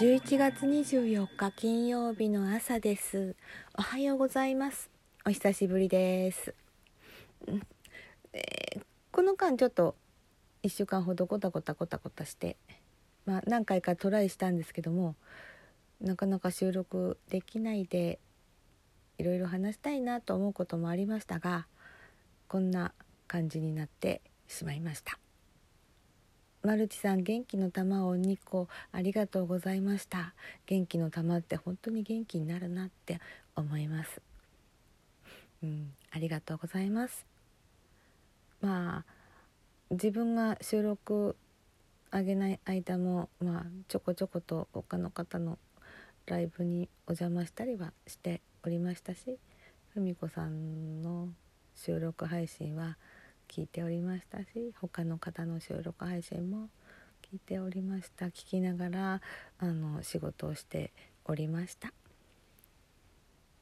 11月24日金曜日の朝です。おはようございます。お久しぶりです、えーこの間ちょっと1週間ほどゴタゴタゴタゴタしてまあ何回かトライしたんですけどもなかなか収録できないでいろいろ話したいなと思うこともありましたがこんな感じになってしまいました。マルチさん元気の玉を2個ありがとうございました。元気の玉って本当に元気になるなって思います。うんありがとうございます。まあ自分が収録あげない間もまあちょこちょこと他の方のライブにお邪魔したりはしておりましたしふみこさんの収録配信は聞いておりましたし他の方の収録配信も聞いておりました。聞きながらあの仕事をしておりました。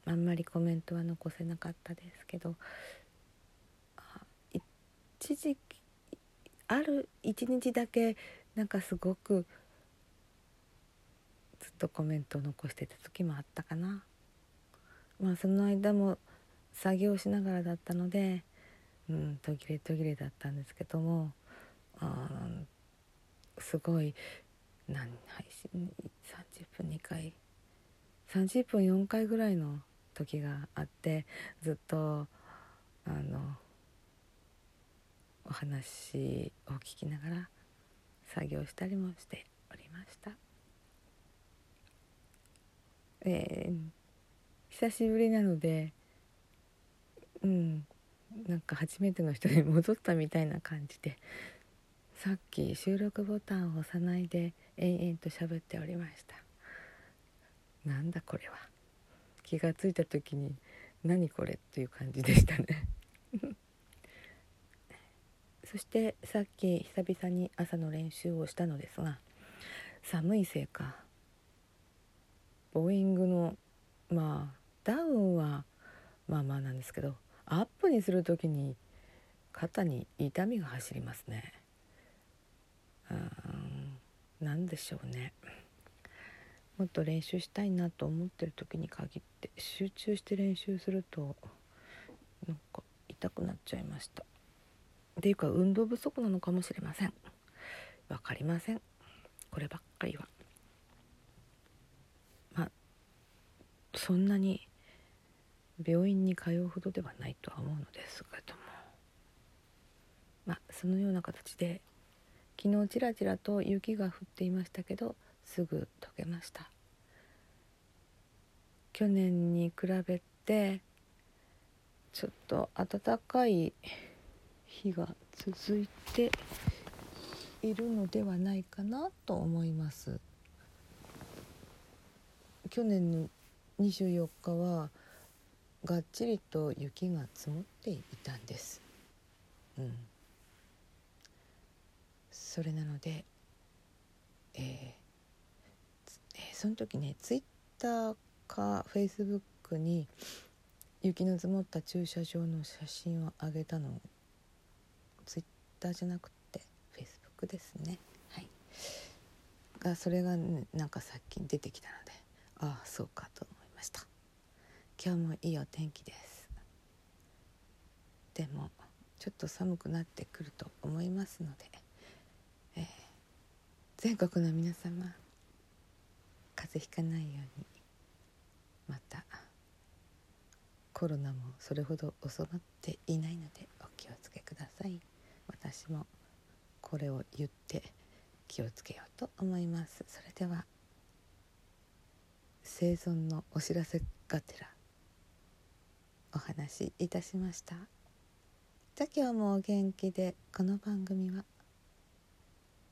あんまりコメントは残せなかったですけど一時期ある一日だけなんかすごくずっとコメントを残してた時もあったかな。まあその間も作業しながらだったのでうん、途切れ途切れだったんですけどもあすごい何配信30分2回30分4回ぐらいの時があってずっとあのお話を聞きながら作業したりもしておりました。えー久しぶりなのでうんなんか初めての人に戻ったみたいな感じでさっき収録ボタンを押さないで延々と喋っておりました。なんだこれは。気がついた時に何これっていう感じでしたね。そしてさっき久々に朝の練習をしたのですが寒いせいかボーイングのまあダウンはまあまあなんですけどアップにする時に肩に痛みが走りますね。うん。なんでしょうね。もっと練習したいなと思ってる時に限って集中して練習するとなんか痛くなっちゃいました。っていうか運動不足なのかもしれません。わかりません。こればっかりは。まあそんなに病院に通うほどではないとは思うのですけども。まあそのような形で昨日ちらちらと雪が降っていましたけどすぐ溶けました。去年に比べてちょっと暖かい日が続いているのではないかなと思います。去年の24日はがっちりと雪が積もっていたんです。うん、それなので、えーえーその時ねツイッターかフェイスブックに雪の積もった駐車場の写真を上げたのツイッターじゃなくてフェイスブックですね。はい、がそれが、ね、なんかさっき出てきたのでああそうかと思いました。今日もいいお天気です。でもちょっと寒くなってくると思いますので、えー全国の皆様風邪ひかないようにまたコロナもそれほど収まっていないのでお気をつけください。私もこれを言って気をつけようと思います。それでは生存のお知らせがてらお話しいたしました。じゃあ今日もお元気でこの番組は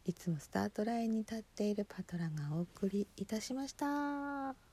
いつもスタートラインに立っているパトラがお送りいたしました。